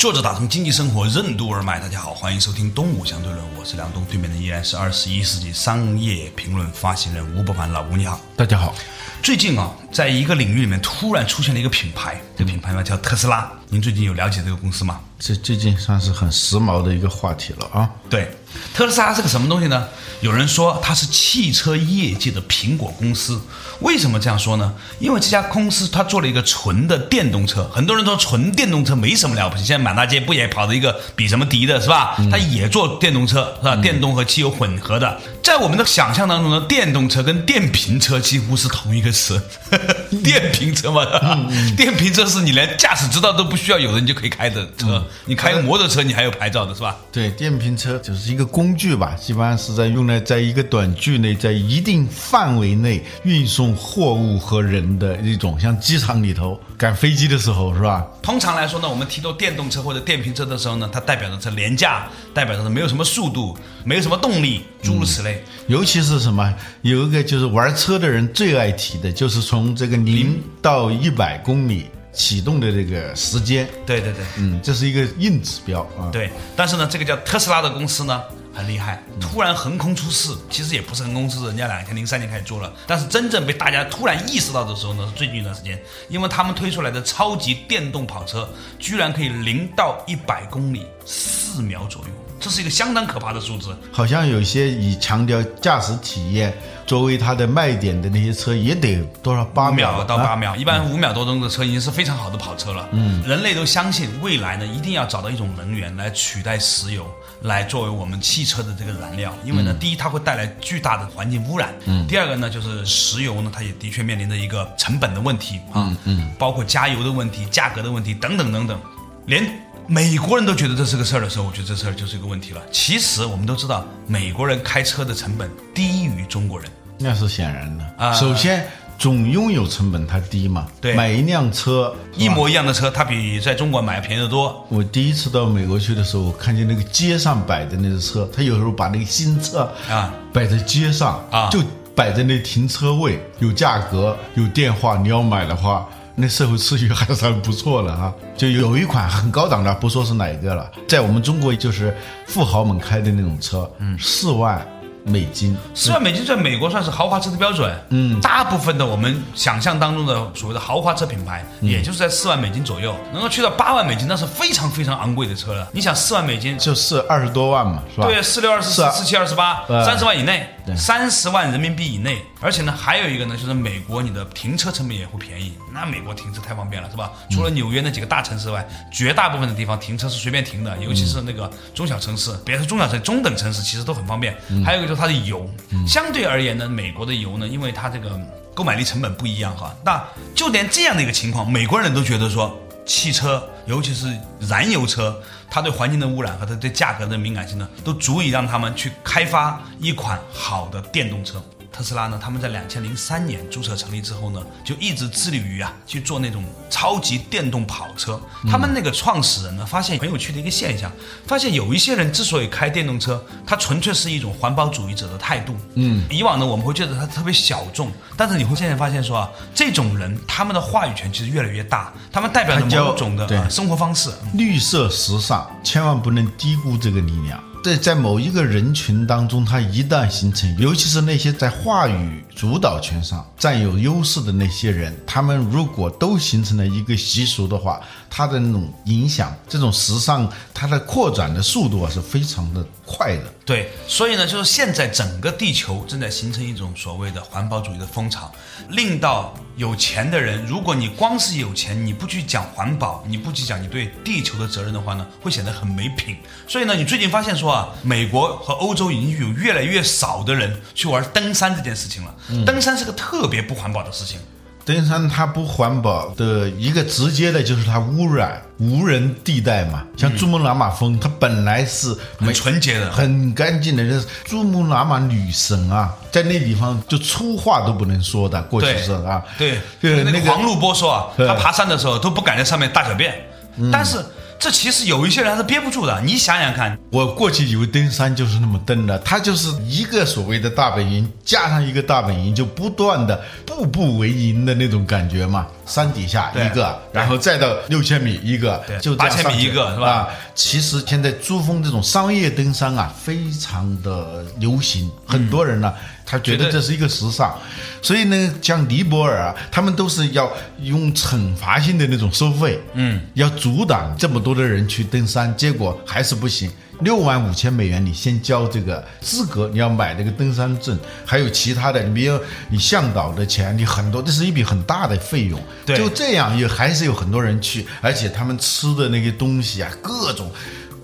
坐着打通经济生活任督二脉，大家好，欢迎收听东吴相对论，我是梁东，对面的依然是二十一世纪商业评论发行人吴伯凡，老吴你好，大家好。最近啊，在一个领域里面突然出现了一个品牌，这个品牌呢叫特斯拉，您最近有了解这个公司吗？这最近算是很时髦的一个话题了啊。对，特斯拉是个什么东西呢？有人说它是汽车业界的苹果公司。为什么这样说呢？因为这家公司它做了一个纯的电动车。很多人说纯电动车没什么了不起，现在满大街不也跑着一个比什么迪的是吧？它也做电动车是吧？电动和汽油混合的。在我们的想象当中呢，电动车跟电瓶车几乎是同一个词。电瓶车嘛，电瓶车是你连驾驶执照都不需要有人，你就可以开的车。你开个摩托车，你还有牌照的是吧？对，电瓶车就是一个工具吧，基本上是在用来在一个短距内，在一定范围内运送货物和人的一种，像机场里头赶飞机的时候是吧？通常来说呢，我们提到电动车或者电瓶车的时候呢，它代表的是廉价，代表的是没有什么速度，没有什么动力，诸如此类。尤其是什么，有一个就是玩车的人最爱提的，就是从这个零到一百公里。启动的这个时间，对对对，嗯，这是一个硬指标啊。对，但是呢，这个叫特斯拉的公司呢很厉害，突然横空出世，其实也不是横空出世，人家两千零三年开始做了，但是真正被大家突然意识到的时候呢，是最近一段时间，因为他们推出来的超级电动跑车，居然可以零到一百公里四秒左右。这是一个相当可怕的数字，好像有些以强调驾驶体验作为它的卖点的那些车，也得多少八秒到八秒，一般五秒多钟的车已经是非常好的跑车了。嗯，人类都相信未来呢，一定要找到一种能源来取代石油，来作为我们汽车的这个燃料。因为呢，第一它会带来巨大的环境污染，嗯，第二个呢就是石油呢，它也的确面临着一个成本的问题啊，嗯，包括加油的问题、价格的问题等等等等，连。美国人都觉得这是个事儿的时候，我觉得这事儿就是一个问题了。其实我们都知道，美国人开车的成本低于中国人，那是显然的啊。首先，总拥有成本它低嘛，对，买一辆车一模一样的车，它比在中国买便宜得多。我第一次到美国去的时候，我看见那个街上摆的那个车，他有时候把那个新车啊摆在街上啊，就摆在那停车位，有价格，有电话，你要买的话。那社会秩序还算不错了哈，就有一款很高档的，不说是哪一个了，在我们中国就是富豪们开的那种车，嗯，四万。美金四万美金在美国算是豪华车的标准。嗯，大部分的我们想象当中的所谓的豪华车品牌，也就是在四万美金左右，能够去到八万美金，那是非常非常昂贵的车了。你想四万美金就是二十多万嘛，是吧？对，四六二十四，四七二十八，三十万以内，三十万人民币以内。而且呢，还有一个呢，就是美国你的停车成本也会便宜。那美国停车太方便了，是吧？除了纽约那几个大城市外，绝大部分的地方停车是随便停的，尤其是那个中小城市，别说中小城，中等城市其实都很方便。还有一个。就是它的油，相对而言呢，美国的油呢，因为它这个购买力成本不一样哈，那就连这样的一个情况，美国人都觉得说，汽车尤其是燃油车，它对环境的污染和它对价格的敏感性呢，都足以让他们去开发一款好的电动车。特斯拉呢，他们在两千零三年注册成立之后呢，就一直致力于啊去做那种超级电动跑车。他们那个创始人呢，发现很有趣的一个现象，发现有一些人之所以开电动车，他纯粹是一种环保主义者的态度。嗯，以往呢，我们会觉得他特别小众，但是你会现在发现说啊，这种人他们的话语权其实越来越大，他们代表着某种的生活方式，绿色时尚，千万不能低估这个力量。在在某一个人群当中，它一旦形成，尤其是那些在话语主导权上占有优势的那些人，他们如果都形成了一个习俗的话，它的那种影响，这种时尚，它的扩展的速度啊是非常的快的。对，所以呢，就是现在整个地球正在形成一种所谓的环保主义的风潮，令到有钱的人，如果你光是有钱，你不去讲环保，你不去讲你对地球的责任的话呢，会显得很没品。所以呢，你最近发现说。啊，美国和欧洲已经有越来越少的人去玩登山这件事情了。登山是个特别不环保的事情。登山它不环保的一个直接的就是它污染无人地带嘛。像珠穆朗玛峰，它本来是很纯洁的、很干净的。这珠穆朗玛女神啊，在那地方就粗话都不能说的，过去是啊。对，对，那个黄路波说啊，他爬山的时候都不敢在上面大小便，但是。这其实有一些人是憋不住的，你想想看，我过去以为登山就是那么登的，他就是一个所谓的大本营加上一个大本营，就不断的步步为营的那种感觉嘛。山底下一个，然后再到六千米一个，就八千米一个，是吧？其实现在珠峰这种商业登山啊，非常的流行，很多人呢，他觉得这是一个时尚，所以呢，像尼泊尔啊，他们都是要用惩罚性的那种收费，嗯，要阻挡这么多的人去登山，结果还是不行。六万五千美元，你先交这个资格，你要买那个登山证，还有其他的，你比如你向导的钱，你很多，这是一笔很大的费用。对，就这样也还是有很多人去，而且他们吃的那些东西啊，各种，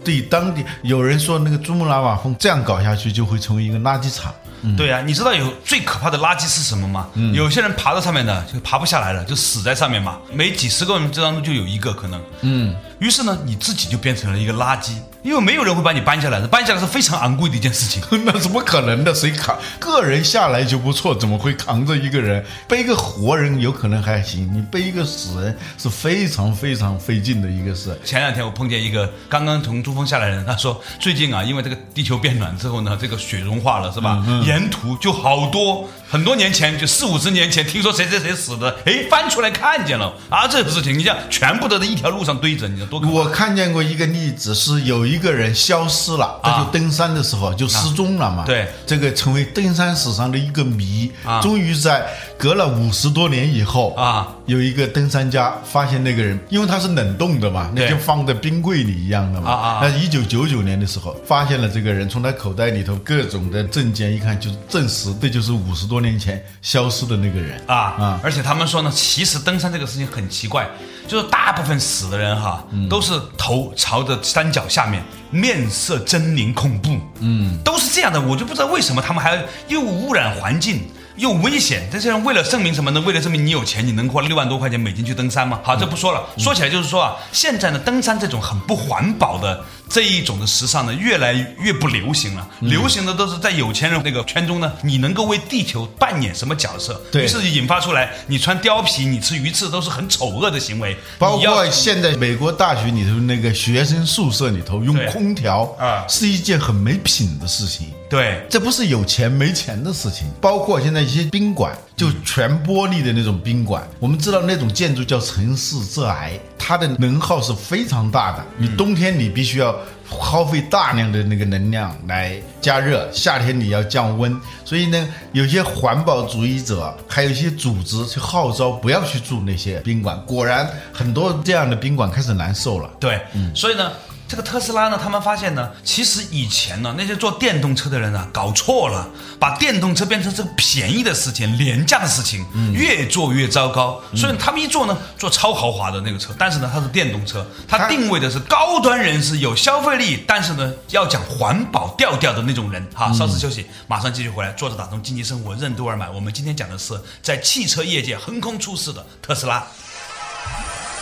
对当地有人说那个珠穆朗玛峰这样搞下去就会成为一个垃圾场。对呀，你知道有最可怕的垃圾是什么吗？有些人爬到上面的就爬不下来了，就死在上面嘛。每几十个人这当中就有一个可能。嗯。于是呢，你自己就变成了一个垃圾，因为没有人会把你搬下来的，搬下来是非常昂贵的一件事情。那怎么可能的？谁扛？个人下来就不错，怎么会扛着一个人？背个活人有可能还行，你背一个死人是非常非常费劲的一个事。前两天我碰见一个刚刚从珠峰下来的人，他说最近啊，因为这个地球变暖之后呢，这个雪融化了，是吧？沿途就好多。很多年前，就四五十年前，听说谁谁谁死的，哎，翻出来看见了啊！这个事情，你像全部都在一条路上堆着，你我看见过一个例子，是有一个人消失了，他就登山的时候就失踪了嘛。对，这个成为登山史上的一个谜。终于在隔了五十多年以后啊，有一个登山家发现那个人，因为他是冷冻的嘛，那就放在冰柜里一样的嘛。啊啊！那一九九九年的时候发现了这个人，从他口袋里头各种的证件一看，就证实这就是五十多。多年前消失的那个人啊啊！而且他们说呢，其实登山这个事情很奇怪，就是大部分死的人哈，都是头朝着山脚下面，面色狰狞恐怖，嗯，都是这样的。我就不知道为什么他们还又污染环境。又危险，这些人为了证明什么呢？为了证明你有钱，你能花六万多块钱美金去登山吗？好，这不说了。说起来就是说啊，现在呢，登山这种很不环保的这一种的时尚呢，越来越不流行了。流行的都是在有钱人那个圈中呢，你能够为地球扮演什么角色？于是引发出来，你穿貂皮，你吃鱼翅都是很丑恶的行为。包括现在美国大学里头那个学生宿舍里头用空调啊，是一件很没品的事情。对，这不是有钱没钱的事情。包括现在一些宾馆，就全玻璃的那种宾馆，我们知道那种建筑叫城市致癌，它的能耗是非常大的。你冬天你必须要耗费大量的那个能量来加热，夏天你要降温。所以呢，有些环保主义者，还有一些组织去号召不要去住那些宾馆。果然，很多这样的宾馆开始难受了。对，嗯，所以呢。这个特斯拉呢，他们发现呢，其实以前呢，那些做电动车的人啊，搞错了，把电动车变成这个便宜的事情、廉价的事情，越做越糟糕。所以他们一做呢，做超豪华的那个车，但是呢，它是电动车，它定位的是高端人士，有消费力，但是呢，要讲环保调调的那种人。哈，稍事休息，马上继续回来，坐着打通经济生活，任督二脉。我们今天讲的是在汽车业界横空出世的特斯拉。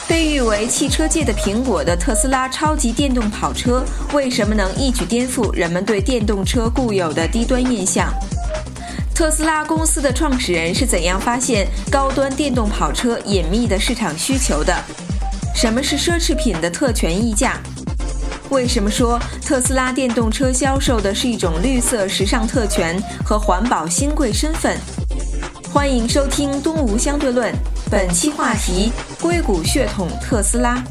被誉为汽车界的苹果的特斯拉超级电动跑车，为什么能一举颠覆人们对电动车固有的低端印象？特斯拉公司的创始人是怎样发现高端电动跑车隐秘的市场需求的？什么是奢侈品的特权溢价？为什么说特斯拉电动车销售的是一种绿色时尚特权和环保新贵身份？欢迎收听《东吴相对论》，本期话题：硅谷血统特斯拉。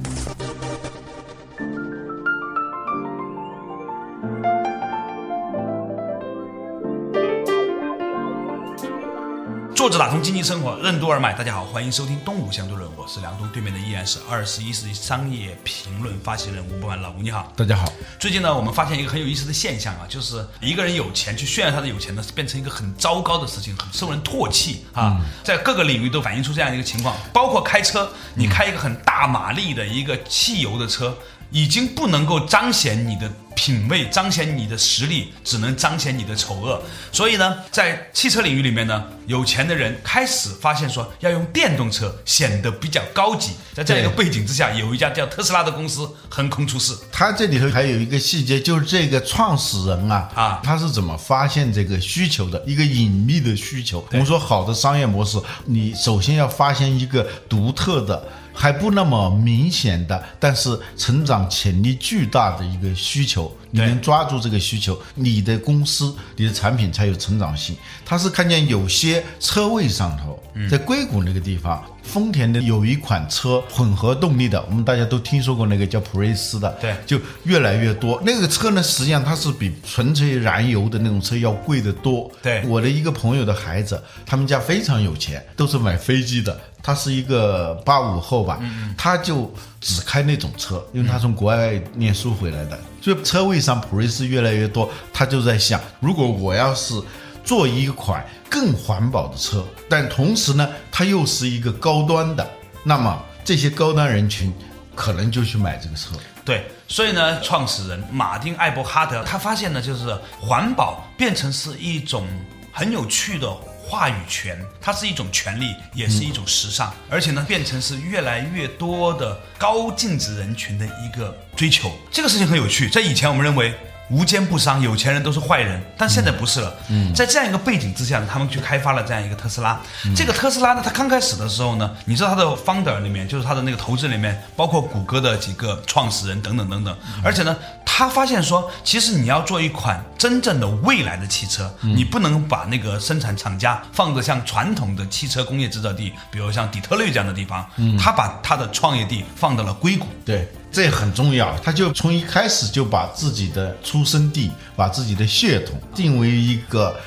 打通经济生活，任督二脉。大家好，欢迎收听《东吴相对论》，我是梁东，对面的依然是二十一世纪商业评论发起人吴伯凡。老吴你好，大家好。最近呢，我们发现一个很有意思的现象啊，就是一个人有钱去炫耀他的有钱呢，变成一个很糟糕的事情，很受人唾弃啊。在各个领域都反映出这样一个情况，包括开车，你开一个很大马力的一个汽油的车，已经不能够彰显你的。品味，彰显你的实力，只能彰显你的丑恶。所以呢，在汽车领域里面呢，有钱的人开始发现说，要用电动车显得比较高级。在这样一个背景之下，有一家叫特斯拉的公司横空出世。它这里头还有一个细节，就是这个创始人啊，啊，他是怎么发现这个需求的？一个隐秘的需求。我们说好的商业模式，你首先要发现一个独特的。还不那么明显的，但是成长潜力巨大的一个需求，你能抓住这个需求，你的公司、你的产品才有成长性。他是看见有些车位上头，在硅谷那个地方，丰田的有一款车混合动力的，我们大家都听说过那个叫普锐斯的，对，就越来越多。那个车呢，实际上它是比纯粹燃油的那种车要贵得多。对，我的一个朋友的孩子，他们家非常有钱，都是买飞机的。他是一个八五后吧，他就只开那种车，因为他从国外念书回来的，所以车位上普锐斯越来越多。他就在想，如果我要是做一款更环保的车，但同时呢，它又是一个高端的，那么这些高端人群可能就去买这个车。对，所以呢，创始人马丁艾伯哈德他发现呢，就是环保变成是一种很有趣的。话语权，它是一种权利，也是一种时尚，而且呢，变成是越来越多的高净值人群的一个追求。这个事情很有趣，在以前我们认为。无奸不商，有钱人都是坏人，但现在不是了。嗯，在这样一个背景之下呢，他们去开发了这样一个特斯拉。这个特斯拉呢，它刚开始的时候呢，你知道它的 founder 里面，就是它的那个投资里面，包括谷歌的几个创始人等等等等。而且呢，他发现说，其实你要做一款真正的未来的汽车，你不能把那个生产厂家放着像传统的汽车工业制造地，比如像底特律这样的地方。嗯，他把他的创业地放到了硅谷。对。这很重要，他就从一开始就把自己的出生地、把自己的血统定为一个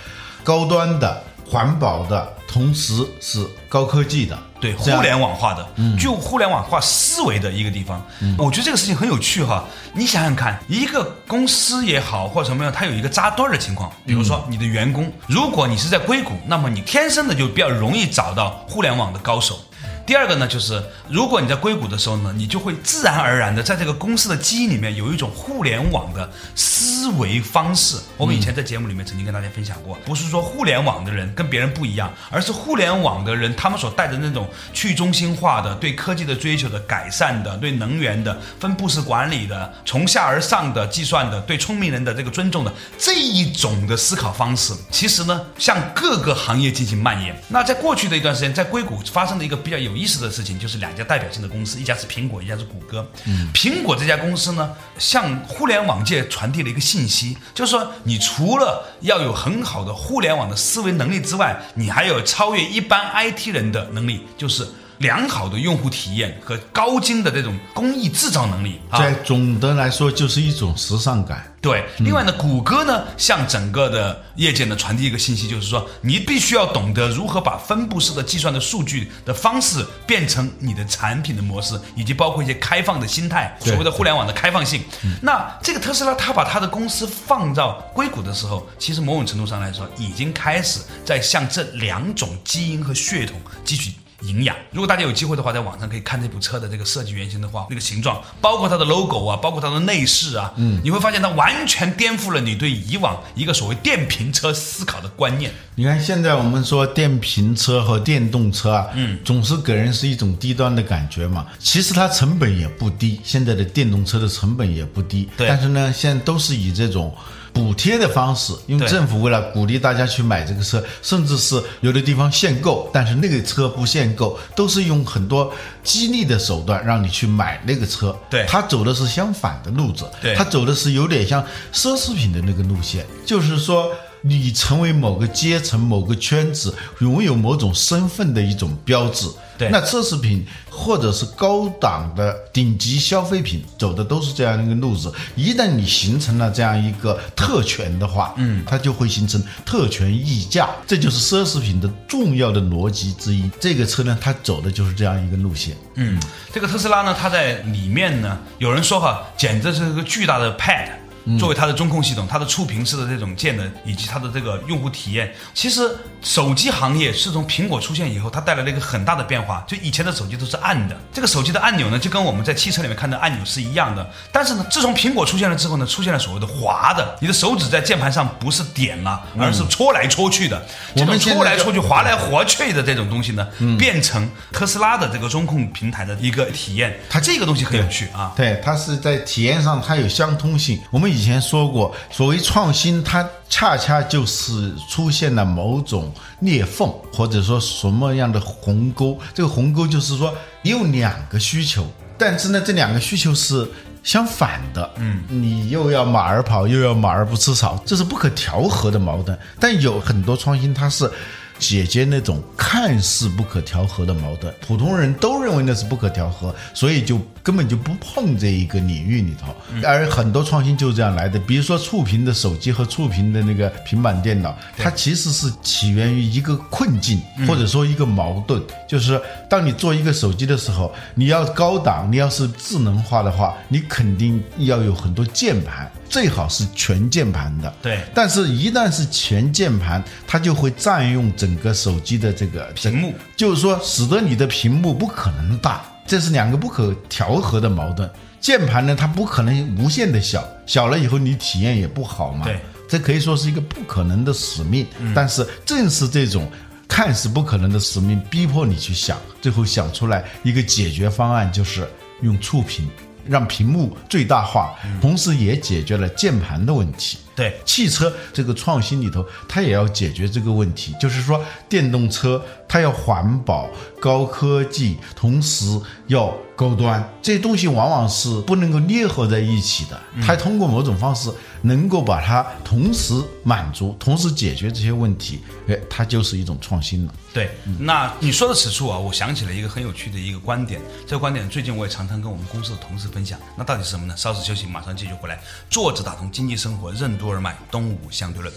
高端的、环保的，同时是高科技的，对互联网化的，具有互联网化思维的一个地方。我觉得这个事情很有趣哈。你想想看，一个公司也好或者什么样，它有一个扎堆儿的情况。比如说你的员工，如果你是在硅谷，那么你天生的就比较容易找到互联网的高手。第二个呢，就是如果你在硅谷的时候呢，你就会自然而然的在这个公司的基因里面有一种互联网的思维方式。我们以前在节目里面曾经跟大家分享过，不是说互联网的人跟别人不一样，而是互联网的人他们所带的那种去中心化的、对科技的追求的、改善的、对能源的分布式管理的、从下而上的计算的、对聪明人的这个尊重的这一种的思考方式，其实呢，向各个行业进行蔓延。那在过去的一段时间，在硅谷发生的一个比较有有意思的事情就是两家代表性的公司，一家是苹果，一家是谷歌。嗯，苹果这家公司呢，向互联网界传递了一个信息，就是说，你除了要有很好的互联网的思维能力之外，你还有超越一般 IT 人的能力，就是。良好的用户体验和高精的这种工艺制造能力，在总的来说就是一种时尚感。对，另外呢，谷歌呢向整个的业界呢传递一个信息，就是说你必须要懂得如何把分布式的计算的数据的方式变成你的产品的模式，以及包括一些开放的心态，所谓的互联网的开放性。那这个特斯拉，它把它的公司放到硅谷的时候，其实某种程度上来说，已经开始在向这两种基因和血统汲取。营养。如果大家有机会的话，在网上可以看这部车的这个设计原型的话，那个形状，包括它的 logo 啊，包括它的内饰啊，嗯，你会发现它完全颠覆了你对以往一个所谓电瓶车思考的观念。你看现在我们说电瓶车和电动车啊，嗯，总是给人是一种低端的感觉嘛。其实它成本也不低，现在的电动车的成本也不低，对。但是呢，现在都是以这种。补贴的方式，因为政府为了鼓励大家去买这个车，甚至是有的地方限购，但是那个车不限购，都是用很多激励的手段让你去买那个车。对，他走的是相反的路子，他走的是有点像奢侈品的那个路线，就是说。你成为某个阶层、某个圈子拥有某种身份的一种标志。对，那奢侈品或者是高档的顶级消费品走的都是这样一个路子。一旦你形成了这样一个特权的话，嗯，它就会形成特权溢价，这就是奢侈品的重要的逻辑之一。这个车呢，它走的就是这样一个路线。嗯，这个特斯拉呢，它在里面呢，有人说哈，简直是一个巨大的 pad。作为它的中控系统，它的触屏式的这种键能，以及它的这个用户体验，其实手机行业是从苹果出现以后，它带来了一个很大的变化。就以前的手机都是按的，这个手机的按钮呢，就跟我们在汽车里面看的按钮是一样的。但是呢，自从苹果出现了之后呢，出现了所谓的滑的，你的手指在键盘上不是点了，而是戳来戳去的。这种戳来戳去、滑来滑去的这种东西呢，变成特斯拉的这个中控平台的一个体验。它这个东西很有趣啊，对，它是在体验上它有相通性。我们以前说过，所谓创新，它恰恰就是出现了某种裂缝，或者说什么样的鸿沟。这个鸿沟就是说，你有两个需求，但是呢，这两个需求是相反的。嗯，你又要马儿跑，又要马儿不吃草，这是不可调和的矛盾。但有很多创新，它是。解决那种看似不可调和的矛盾，普通人都认为那是不可调和，所以就根本就不碰这一个领域里头。而很多创新就是这样来的，比如说触屏的手机和触屏的那个平板电脑，它其实是起源于一个困境，或者说一个矛盾，就是当你做一个手机的时候，你要高档，你要是智能化的话，你肯定要有很多键盘。最好是全键盘的，对。但是，一旦是全键盘，它就会占用整个手机的这个屏幕，就是说，使得你的屏幕不可能大，这是两个不可调和的矛盾。键盘呢，它不可能无限的小，小了以后你体验也不好嘛。对，这可以说是一个不可能的使命。但是，正是这种看似不可能的使命，逼迫你去想，最后想出来一个解决方案，就是用触屏。让屏幕最大化，同时也解决了键盘的问题。对汽车这个创新里头，它也要解决这个问题，就是说电动车它要环保、高科技，同时要高端，这些东西往往是不能够捏合在一起的。它通过某种方式能够把它同时满足、同时解决这些问题，哎，它就是一种创新了。对，那你说的此处啊，我想起了一个很有趣的一个观点，这个观点最近我也常常跟我们公司的同事分享。那到底是什么呢？稍事休息，马上继续回来。坐着打通经济生活任督二脉，东吴相对论。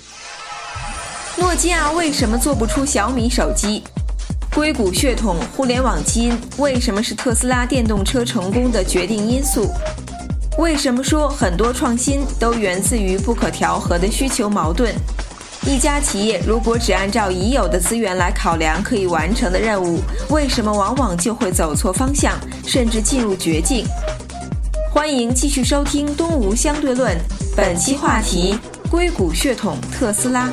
诺基亚为什么做不出小米手机？硅谷血统、互联网基因为什么是特斯拉电动车成功的决定因素？为什么说很多创新都源自于不可调和的需求矛盾？一家企业如果只按照已有的资源来考量可以完成的任务，为什么往往就会走错方向，甚至进入绝境？欢迎继续收听《东吴相对论》，本期话题：硅谷血统特斯拉。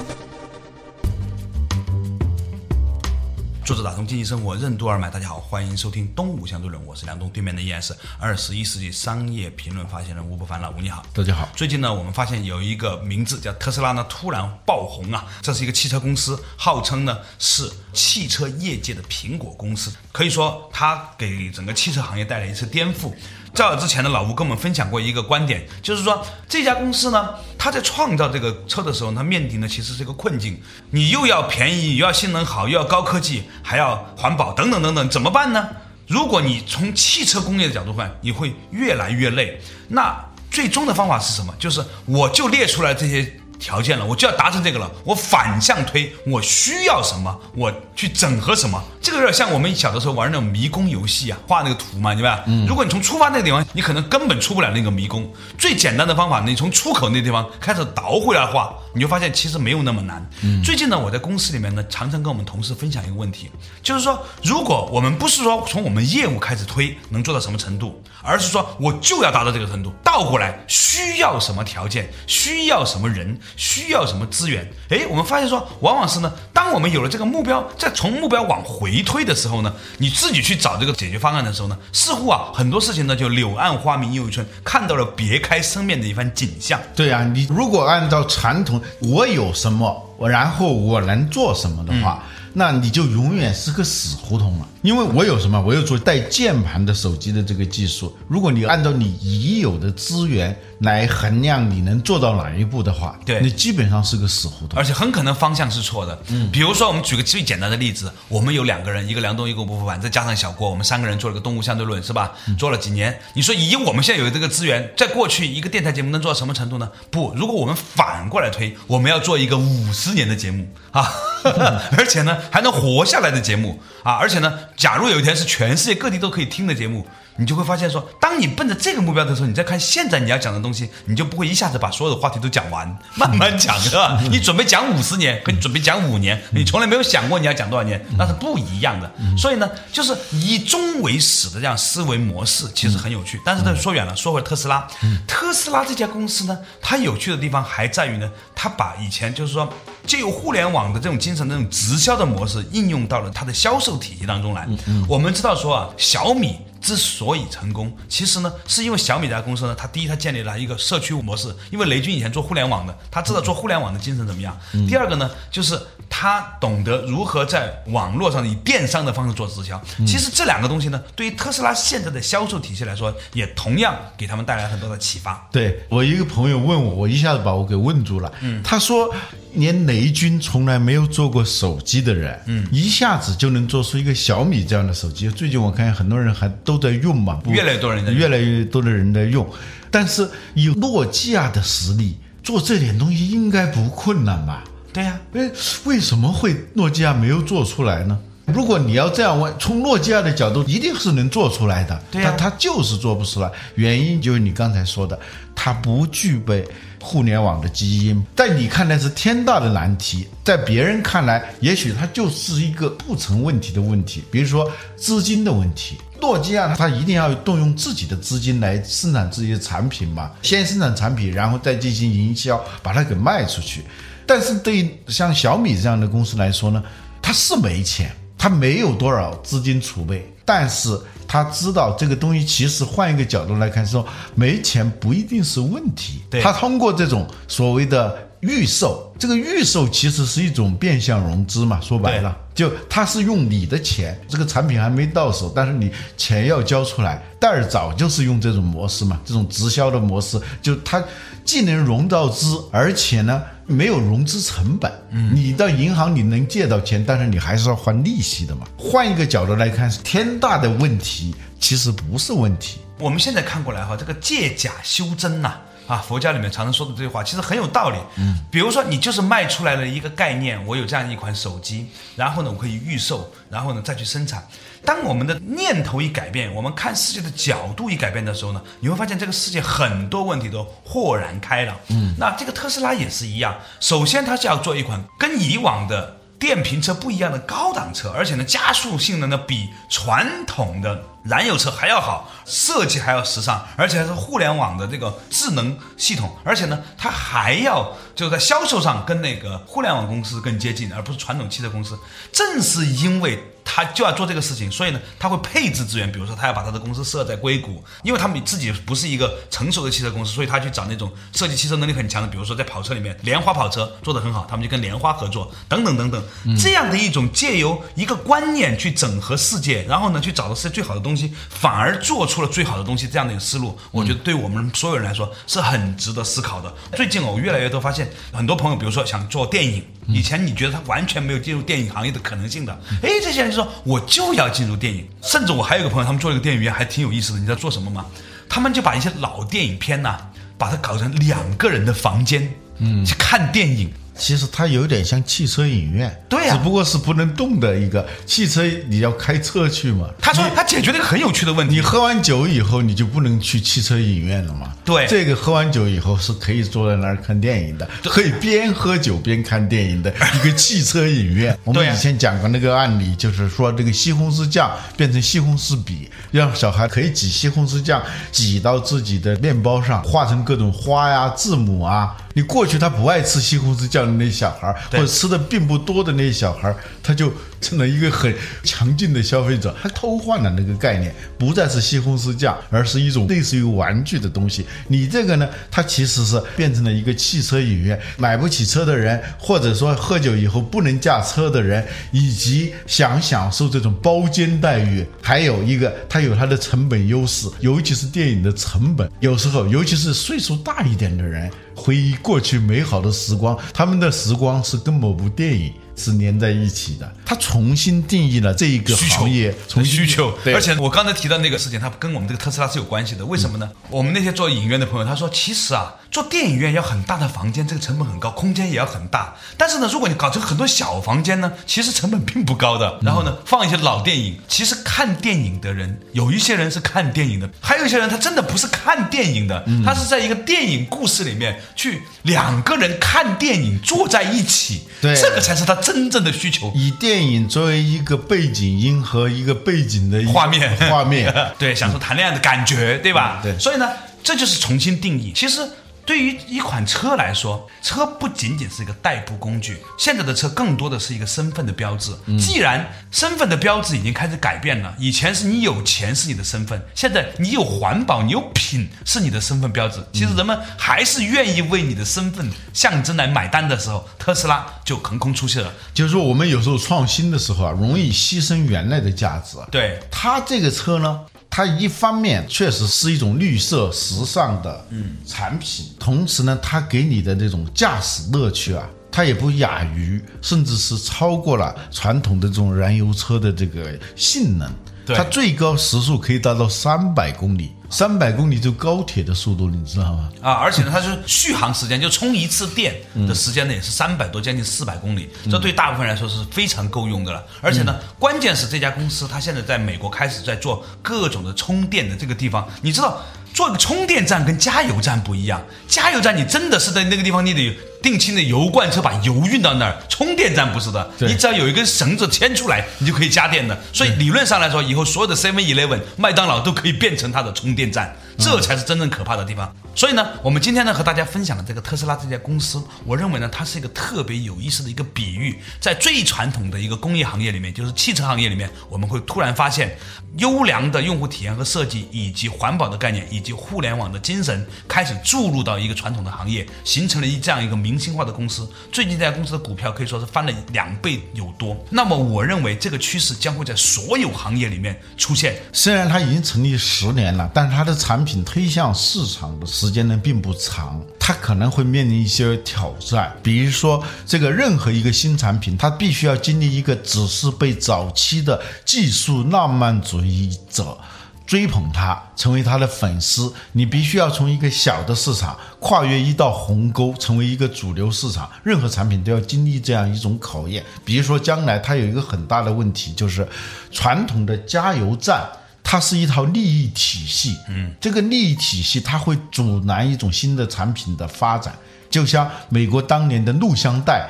作者打通经济生活任督二脉，大家好，欢迎收听东吴相对论，我是梁东，对面的依然是二十一世纪商业评论发现人吴伯凡老吴，你好，大家好。最近呢，我们发现有一个名字叫特斯拉呢，突然爆红啊，这是一个汽车公司，号称呢是汽车业界的苹果公司，可以说它给整个汽车行业带来一次颠覆。在我之前的老吴跟我们分享过一个观点，就是说这家公司呢，他在创造这个车的时候，他面临的其实是一个困境。你又要便宜，又要性能好，又要高科技，还要环保，等等等等，怎么办呢？如果你从汽车工业的角度看，你会越来越累。那最终的方法是什么？就是我就列出来这些。条件了，我就要达成这个了。我反向推，我需要什么，我去整合什么。这个有点像我们小的时候玩那种迷宫游戏啊，画那个图嘛，对吧？如果你从出发那个地方，你可能根本出不了那个迷宫。最简单的方法，你从出口那地方开始倒回来画，你就发现其实没有那么难。最近呢，我在公司里面呢，常常跟我们同事分享一个问题，就是说，如果我们不是说从我们业务开始推能做到什么程度，而是说我就要达到这个程度，倒过来需要什么条件，需要什么人。需要什么资源？哎，我们发现说，往往是呢，当我们有了这个目标，在从目标往回推的时候呢，你自己去找这个解决方案的时候呢，似乎啊，很多事情呢就柳暗花明又一村，看到了别开生面的一番景象。对啊，你如果按照传统，我有什么，我然后我能做什么的话。那你就永远是个死胡同了，因为我有什么？我有做带键盘的手机的这个技术。如果你按照你已有的资源来衡量你能做到哪一步的话，对你基本上是个死胡同，而且很可能方向是错的。嗯，比如说我们举个最简单的例子，我们有两个人，一个梁东，一个吴不凡，再加上小郭，我们三个人做了个动物相对论，是吧？做了几年，你说以我们现在有这个资源，在过去一个电台节目能做到什么程度呢？不，如果我们反过来推，我们要做一个五十年的节目啊，而且呢。还能活下来的节目啊！而且呢，假如有一天是全世界各地都可以听的节目，你就会发现说，当你奔着这个目标的时候，你再看现在你要讲的东西，你就不会一下子把所有的话题都讲完，慢慢讲，是吧？你准备讲五十年，和你准备讲五年，你从来没有想过你要讲多少年，那是不一样的。所以呢，就是以终为始的这样思维模式，其实很有趣。但是呢，说远了，说回特斯拉，特斯拉这家公司呢，它有趣的地方还在于呢，它把以前就是说借由互联网的这种精神、这种直销的模式应用到了它的销售体系当中来。我们知道说啊，小米。之所以成功，其实呢，是因为小米这家公司呢，它第一，它建立了一个社区模式，因为雷军以前做互联网的，他知道做互联网的精神怎么样。第二个呢，就是他懂得如何在网络上以电商的方式做直销。其实这两个东西呢，对于特斯拉现在的销售体系来说，也同样给他们带来很多的启发。对我一个朋友问我，我一下子把我给问住了。嗯，他说。连雷军从来没有做过手机的人，嗯，一下子就能做出一个小米这样的手机。最近我看很多人还都在用嘛，越来越多人在，越来越多的人在用。但是有诺基亚的实力，做这点东西应该不困难吧？对呀，哎，为什么会诺基亚没有做出来呢？如果你要这样问，从诺基亚的角度，一定是能做出来的。对呀，他就是做不出来，原因就是你刚才说的，它不具备。互联网的基因，在你看来是天大的难题，在别人看来，也许它就是一个不成问题的问题。比如说资金的问题，诺基亚它一定要动用自己的资金来生产自己的产品嘛，先生产产品，然后再进行营销，把它给卖出去。但是对于像小米这样的公司来说呢，它是没钱，它没有多少资金储备，但是。他知道这个东西，其实换一个角度来看，说没钱不一定是问题。他通过这种所谓的预售，这个预售其实是一种变相融资嘛。说白了，就他是用你的钱，这个产品还没到手，但是你钱要交出来。戴尔早就是用这种模式嘛，这种直销的模式，就他既能融到资，而且呢。没有融资成本，嗯你到银行你能借到钱，但是你还是要还利息的嘛。换一个角度来看，是天大的问题，其实不是问题。我们现在看过来哈，这个借假修真呐，啊，佛教里面常常说的这句话，其实很有道理。嗯，比如说你就是卖出来了一个概念，我有这样一款手机，然后呢，我可以预售，然后呢再去生产。当我们的念头一改变，我们看世界的角度一改变的时候呢，你会发现这个世界很多问题都豁然开朗。嗯，那这个特斯拉也是一样。首先，它是要做一款跟以往的电瓶车不一样的高档车，而且呢，加速性能呢比传统的燃油车还要好，设计还要时尚，而且还是互联网的这个智能系统，而且呢，它还要就是在销售上跟那个互联网公司更接近，而不是传统汽车公司。正是因为。他就要做这个事情，所以呢，他会配置资源，比如说他要把他的公司设在硅谷，因为他们自己不是一个成熟的汽车公司，所以他去找那种设计汽车能力很强的，比如说在跑车里面，莲花跑车做得很好，他们就跟莲花合作，等等等等，这样的一种借由一个观念去整合世界，然后呢去找到世界最好的东西，反而做出了最好的东西，这样的一个思路，我觉得对我们所有人来说是很值得思考的。最近我越来越多发现，很多朋友，比如说想做电影。以前你觉得他完全没有进入电影行业的可能性的，哎，这些人就说我就要进入电影。甚至我还有一个朋友，他们做了一个电影院，还挺有意思的。你知道做什么吗？他们就把一些老电影片呐，把它搞成两个人的房间，嗯，去看电影。其实它有点像汽车影院，对呀，只不过是不能动的一个汽车，你要开车去嘛。他说他解决了一个很有趣的问题，你喝完酒以后你就不能去汽车影院了嘛？对，这个喝完酒以后是可以坐在那儿看电影的，可以边喝酒边看电影的一个汽车影院。我们以前讲过那个案例，就是说这个西红柿酱变成西红柿笔，让小孩可以挤西红柿酱挤到自己的面包上，画成各种花呀、字母啊。你过去他不爱吃西红柿酱的那小孩儿，或者吃的并不多的那些小孩儿，他就。成了一个很强劲的消费者，他偷换了那个概念，不再是西红柿酱，而是一种类似于玩具的东西。你这个呢，它其实是变成了一个汽车影院，买不起车的人，或者说喝酒以后不能驾车的人，以及想享受这种包间待遇，还有一个它有它的成本优势，尤其是电影的成本，有时候尤其是岁数大一点的人，回忆过去美好的时光，他们的时光是跟某部电影。是连在一起的。它重新定义了这一个行业从需求，而且我刚才提到那个事情，它跟我们这个特斯拉是有关系的。为什么呢？我们那些做影院的朋友他说，其实啊，做电影院要很大的房间，这个成本很高，空间也要很大。但是呢，如果你搞成很多小房间呢，其实成本并不高的。然后呢，放一些老电影，其实看电影的人有一些人是看电影的，还有一些人他真的不是看电影的，他是在一个电影故事里面去两个人看电影坐在一起，对，这个才是他真正的需求。以电影作为一个背景音和一个背景的画面，画面，对，享受谈恋爱的感觉，对吧？对，所以呢，这就是重新定义。其实。对于一款车来说，车不仅仅是一个代步工具，现在的车更多的是一个身份的标志。既然身份的标志已经开始改变了，以前是你有钱是你的身份，现在你有环保、你有品是你的身份标志。其实人们还是愿意为你的身份象征来买单的时候，特斯拉就横空出世了。就是说，我们有时候创新的时候啊，容易牺牲原来的价值。对它这个车呢。它一方面确实是一种绿色时尚的产品，同时呢，它给你的这种驾驶乐趣啊，它也不亚于，甚至是超过了传统的这种燃油车的这个性能。它最高时速可以达到三百公里。三百公里就高铁的速度，你知道吗？啊，而且呢，它是续航时间，就充一次电的时间呢，也是三百多，将近四百公里。这对大部分人来说是非常够用的了。而且呢，关键是这家公司它现在在美国开始在做各种的充电的这个地方，你知道。做个充电站跟加油站不一样，加油站你真的是在那个地方，你得定期的油罐车把油运到那儿。充电站不是的，你只要有一根绳子牵出来，你就可以加电的。所以理论上来说，以后所有的 Seven Eleven、麦当劳都可以变成它的充电站。这才是真正可怕的地方。所以呢，我们今天呢和大家分享的这个特斯拉这家公司，我认为呢它是一个特别有意思的一个比喻。在最传统的一个工业行业里面，就是汽车行业里面，我们会突然发现，优良的用户体验和设计，以及环保的概念，以及互联网的精神，开始注入到一个传统的行业，形成了一这样一个明星化的公司。最近这家公司的股票可以说是翻了两倍有多。那么我认为这个趋势将会在所有行业里面出现。虽然它已经成立十年了，但是它的产品推向市场的时间呢并不长，它可能会面临一些挑战。比如说，这个任何一个新产品，它必须要经历一个只是被早期的技术浪漫主义者追捧它，成为他的粉丝。你必须要从一个小的市场跨越一道鸿沟，成为一个主流市场。任何产品都要经历这样一种考验。比如说，将来它有一个很大的问题，就是传统的加油站。它是一套利益体系，嗯，这个利益体系它会阻拦一种新的产品的发展，就像美国当年的录像带。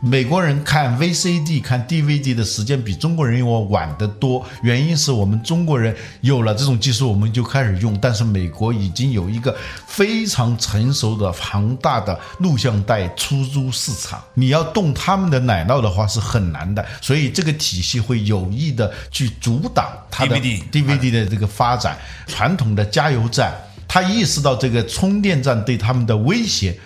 美国人看 VCD、看 DVD 的时间比中国人要晚得多，原因是我们中国人有了这种技术，我们就开始用。但是美国已经有一个非常成熟的庞大的录像带出租市场，你要动他们的奶酪的话是很难的。所以这个体系会有意的去阻挡它的 DVD 的这个发展。传统的加油站，他意识到这个充电站对他们的威胁。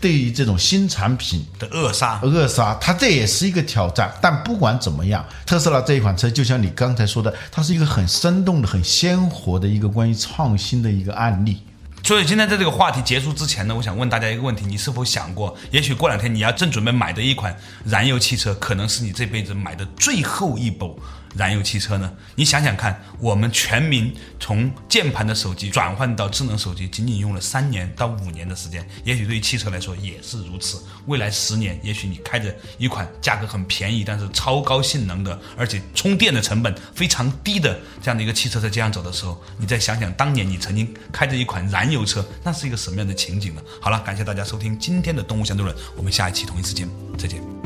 对于这种新产品的扼杀，扼杀，它这也是一个挑战。但不管怎么样，特斯拉这一款车，就像你刚才说的，它是一个很生动的、很鲜活的一个关于创新的一个案例。所以今天在这个话题结束之前呢，我想问大家一个问题：你是否想过，也许过两天你要正准备买的一款燃油汽车，可能是你这辈子买的最后一部？燃油汽车呢？你想想看，我们全民从键盘的手机转换到智能手机，仅仅用了三年到五年的时间。也许对于汽车来说也是如此。未来十年，也许你开着一款价格很便宜，但是超高性能的，而且充电的成本非常低的这样的一个汽车在街上走的时候，你再想想当年你曾经开着一款燃油车，那是一个什么样的情景呢？好了，感谢大家收听今天的动物相对论，我们下一期同一时间再见。